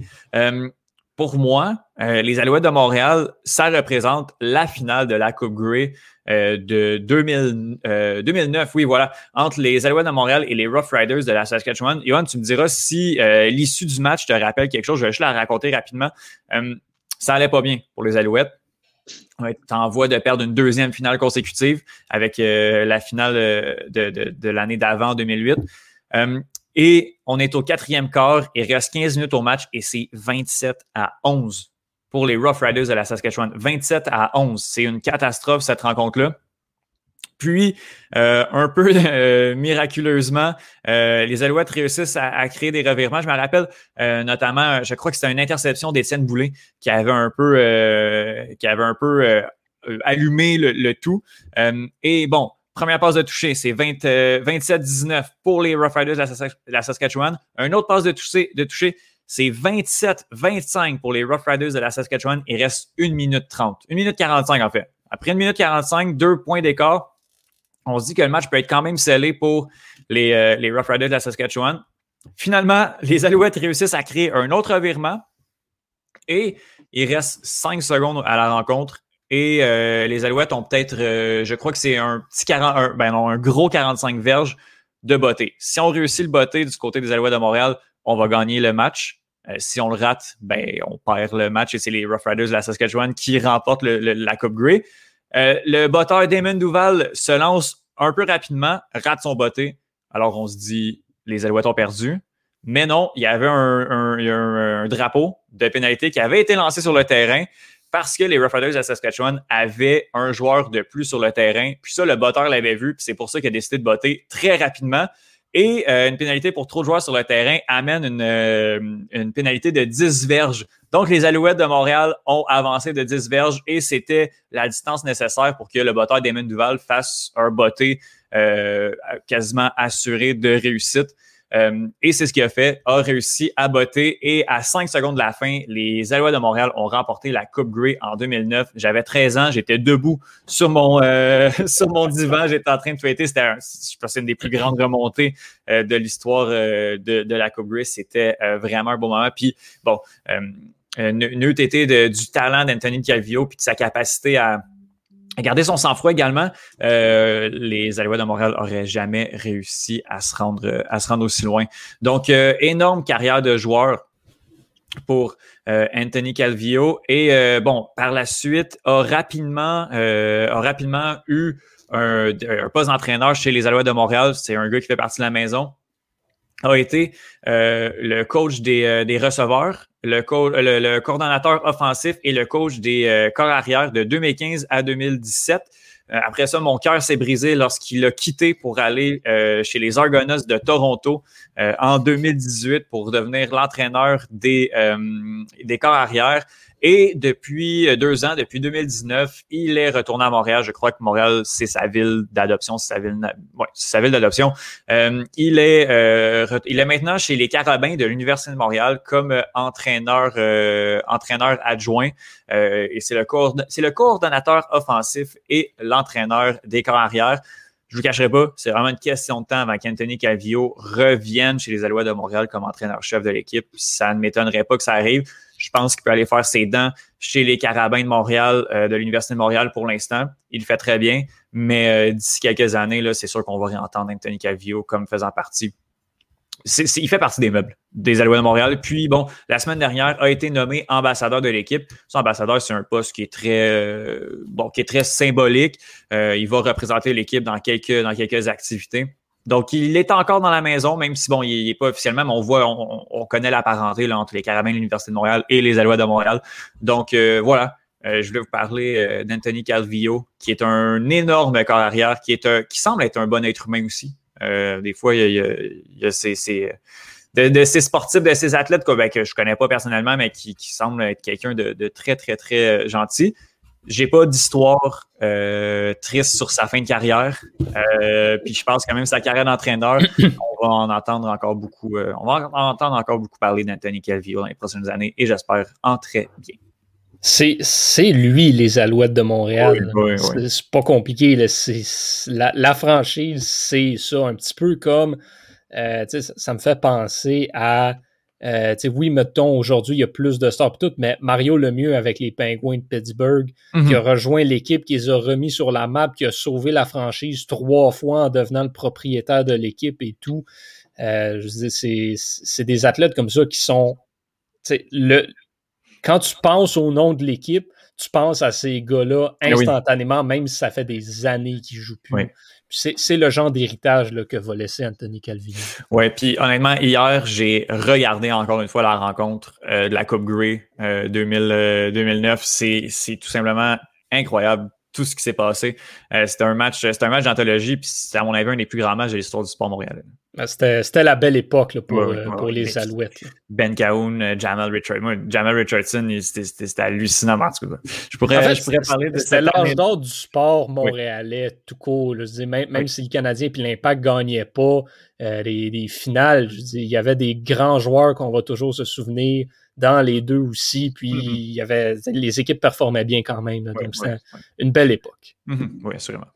B: pour moi, euh, les Alouettes de Montréal, ça représente la finale de la Coupe Grey euh, de 2000, 2009. Euh, oui, voilà, entre les Alouettes de Montréal et les Rough Riders de la Saskatchewan. Johan, tu me diras si l'issue du match te rappelle quelque chose. Je vais juste la raconter rapidement. ça allait pas bien pour les Alouettes. Est en voie de perdre une deuxième finale consécutive avec la finale de, de, de l'année d'avant, 2008. Et on est au quatrième quart, il reste 15 minutes au match et c'est 27 à 11 pour les Rough Riders de la Saskatchewan. 27 à 11. C'est une catastrophe cette rencontre-là. Puis, euh, un peu euh, miraculeusement, euh, les Alouettes réussissent à, créer des revirements. Je me rappelle notamment, je crois que c'était une interception d'Étienne Boulay qui avait un peu, qui avait un peu allumé le tout. et bon, Première passe de toucher, c'est 27-19 euh, pour les Rough Riders de la, Saskatchewan. Un autre passe de toucher, c'est 27-25 pour les Rough Riders de la Saskatchewan. Il reste 1 minute 30. 1 minute 45 en fait. Après 1 minute 45, deux points d'écart. On se dit que le match peut être quand même scellé pour les, euh, les Rough Riders de la Saskatchewan. Finalement, les Alouettes réussissent à créer un autre revirement et il reste 5 secondes à la rencontre. Et euh, les Alouettes ont peut-être, euh, je crois que c'est un petit 40, un, ben non, un gros 45 verges de beauté. Si on réussit le beauté du côté des Alouettes de Montréal, on va gagner le match. Euh, si on le rate, ben on perd le match et c'est les Rough Riders de la Saskatchewan qui remportent la Coupe Grey. le botteur Damon Duval se lance un peu rapidement, rate son beauté. Alors on se dit, les Alouettes ont perdu. Mais non, il y avait un, un drapeau de pénalité qui avait été lancé sur le terrain parce que les Rough Riders de Saskatchewan avaient un joueur de plus sur le terrain. Puis ça, le botteur l'avait vu, puis c'est pour ça qu'il a décidé de botter très rapidement. Et euh, une pénalité pour trop de joueurs sur le terrain amène une, euh, pénalité de 10 verges. Donc, les Alouettes de Montréal ont avancé de 10 verges et c'était la distance nécessaire pour que le botteur Damon Duval fasse un botté euh, quasiment assuré de réussite. Euh, et c'est ce qu'il a fait, a réussi à botter. Et à 5 secondes de la fin, les Alouettes de Montréal ont remporté la Coupe Grey en 2009. J'avais 13 ans, j'étais debout sur mon, euh, sur mon divan, j'étais en train de tweeter. C'était, je pense, une des plus grandes remontées euh, de l'histoire de, de, la Coupe Grey. C'était vraiment un beau moment. Puis, bon, n'eût été du talent d'Anthony Calvio puis de sa capacité à Garder son sang-froid également, euh, les Alouettes de Montréal n'auraient jamais réussi à se rendre, à se rendre aussi loin. Donc, euh, énorme carrière de joueur pour Anthony Calvillo. Et bon, par la suite, a rapidement, a rapidement eu un, poste d'entraîneur chez les Alouettes de Montréal. C'est un gars qui fait partie de la maison a été le coach des, des receveurs, le, le, le, coordonnateur offensif et le coach des corps arrière de 2015 à 2017. Euh, après ça, mon cœur s'est brisé lorsqu'il a quitté pour aller euh, chez les Argonauts de Toronto euh, en 2018 pour devenir l'entraîneur des, des corps arrière. Et depuis deux ans, depuis 2019, il est retourné à Montréal. Je crois que Montréal, c'est sa ville d'adoption, c'est sa ville, ouais, sa ville d'adoption. il est, il est maintenant chez les Carabins de l'Université de Montréal comme entraîneur, entraîneur adjoint. et c'est le, coordonnateur offensif et l'entraîneur des corps arrière. Je vous cacherai pas, c'est vraiment une question de temps avant qu'Anthony Calvillo revienne chez les Alouettes de Montréal comme entraîneur-chef de l'équipe. Ça ne m'étonnerait pas que ça arrive. Je pense qu'il peut aller faire ses dents chez les Carabins de Montréal, euh, de l'Université de Montréal pour l'instant. Il le fait très bien, mais euh, d'ici quelques années, c'est sûr qu'on va réentendre Anthony Calvillo comme faisant partie il fait partie des meubles des Alouettes de Montréal. Puis, bon, la semaine dernière, a été nommé ambassadeur de l'équipe. Son ambassadeur, c'est un poste qui est très, euh, bon, qui est très symbolique. Il va représenter l'équipe dans quelques, dans quelques activités. Donc, il est encore dans la maison, même si, bon, il n'est pas officiellement, mais on voit, on, connaît la parenté là, entre les Carabins de l'Université de Montréal et les Alouettes de Montréal. Donc, euh, voilà. je voulais vous parler d'Anthony Calvillo, qui est un énorme corps arrière, qui, est un, qui semble être un bon être humain aussi. Euh, des fois, il y a, ces, de, ces sportifs, de ces athlètes ben, que je connais pas personnellement, mais qui, qui semblent être quelqu'un de, très, très, très euh, gentil. J'ai pas d'histoire euh, triste sur sa fin de carrière. puis je pense quand même sa carrière d'entraîneur, on va en entendre encore beaucoup. on va en entendre encore beaucoup parler d'Anthony Calvillo dans les prochaines années et j'espère en très bien.
A: C'est lui, les Alouettes de Montréal. c'est pas compliqué. la, franchise, c'est ça. Un petit peu comme. Euh, ça, me fait penser à. Euh, oui, mettons, aujourd'hui, il y a plus de stars tout, mais Mario Lemieux avec les Penguins de Pittsburgh, qui a mhm. rejoint l'équipe, qui les a remis sur la map, qui a sauvé la franchise trois fois en devenant le propriétaire de l'équipe et tout. Euh, c'est des athlètes comme ça qui sont. Le, quand tu penses au nom de l'équipe, tu penses à ces gars-là eh instantanément, même si ça fait des années qu'ils jouent plus. C'est le genre d'héritage que va laisser Anthony Calvino.
B: Oui, puis honnêtement, hier, j'ai regardé encore une fois la rencontre euh, de la Coupe Grey 2009. Euh, c'est tout simplement incroyable tout ce qui s'est passé. Euh, c'était un match, un match d'anthologie, puis c'est à mon avis un des plus grands matchs de l'histoire du sport montréalais.
A: Ben, c'était la belle époque pour, euh, pour les Alouettes.
B: Ben Cahoon, euh, Jamal Richardson. Jamal Richardson, c'était hallucinant. En tout cas. Je pourrais, je pourrais parler de
A: C'était l'âge d'or du sport montréalais, tout court. Même, si le Canadien et l'Impact ne gagnaient pas euh, les, les, finales, je dis, il y avait des grands joueurs qu'on va toujours se souvenir dans les deux aussi. Puis mm-hmm. il y avait les équipes performaient bien quand même. donc c'était une belle époque.
B: Mm-hmm. Oui, assurément.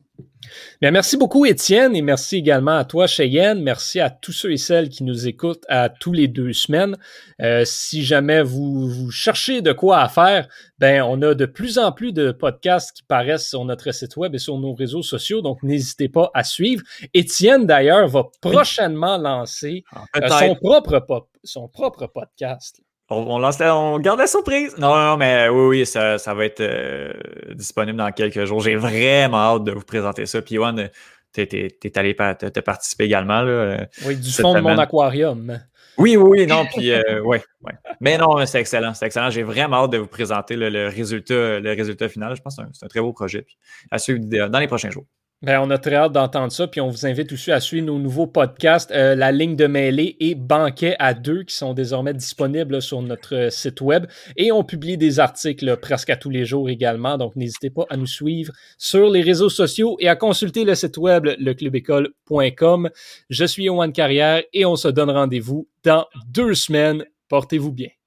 A: Bien, merci beaucoup, Étienne, et merci également à toi, Cheyenne. Merci à tous ceux et celles qui nous écoutent à tous les deux semaines. Euh, si jamais vous, vous, cherchez de quoi à faire, ben, on a de plus en plus de podcasts qui paraissent sur notre site web et sur nos réseaux sociaux, donc n'hésitez pas à suivre. Étienne, d'ailleurs, va prochainement lancer ah, euh, son, propre son propre podcast.
B: On, lance on garde la surprise. Non, non, mais oui, oui, ça, va être euh, disponible dans quelques jours. J'ai vraiment hâte de vous présenter ça. Puis, Yoann, t'es, es, allé te participer également. Là,
A: oui, du fond de mon aquarium.
B: Oui, oui, non, puis euh, ouais, ouais. Mais non, c'est excellent, c'est excellent. J'ai vraiment hâte de vous présenter le, résultat, le résultat final. Je pense que c'est un, très beau projet. Puis à suivre dans les prochains jours.
A: Ben, on a très hâte d'entendre ça, puis on vous invite aussi à suivre nos nouveaux podcasts, euh, La ligne de mêlée et Banquet à deux, qui sont désormais disponibles sur notre site web. Et on publie des articles presque à tous les jours également, donc n'hésitez pas à nous suivre sur les réseaux sociaux et à consulter le site web leclubécole.com. Je suis Yohan Carrière et on se donne rendez-vous dans deux semaines. Portez-vous bien.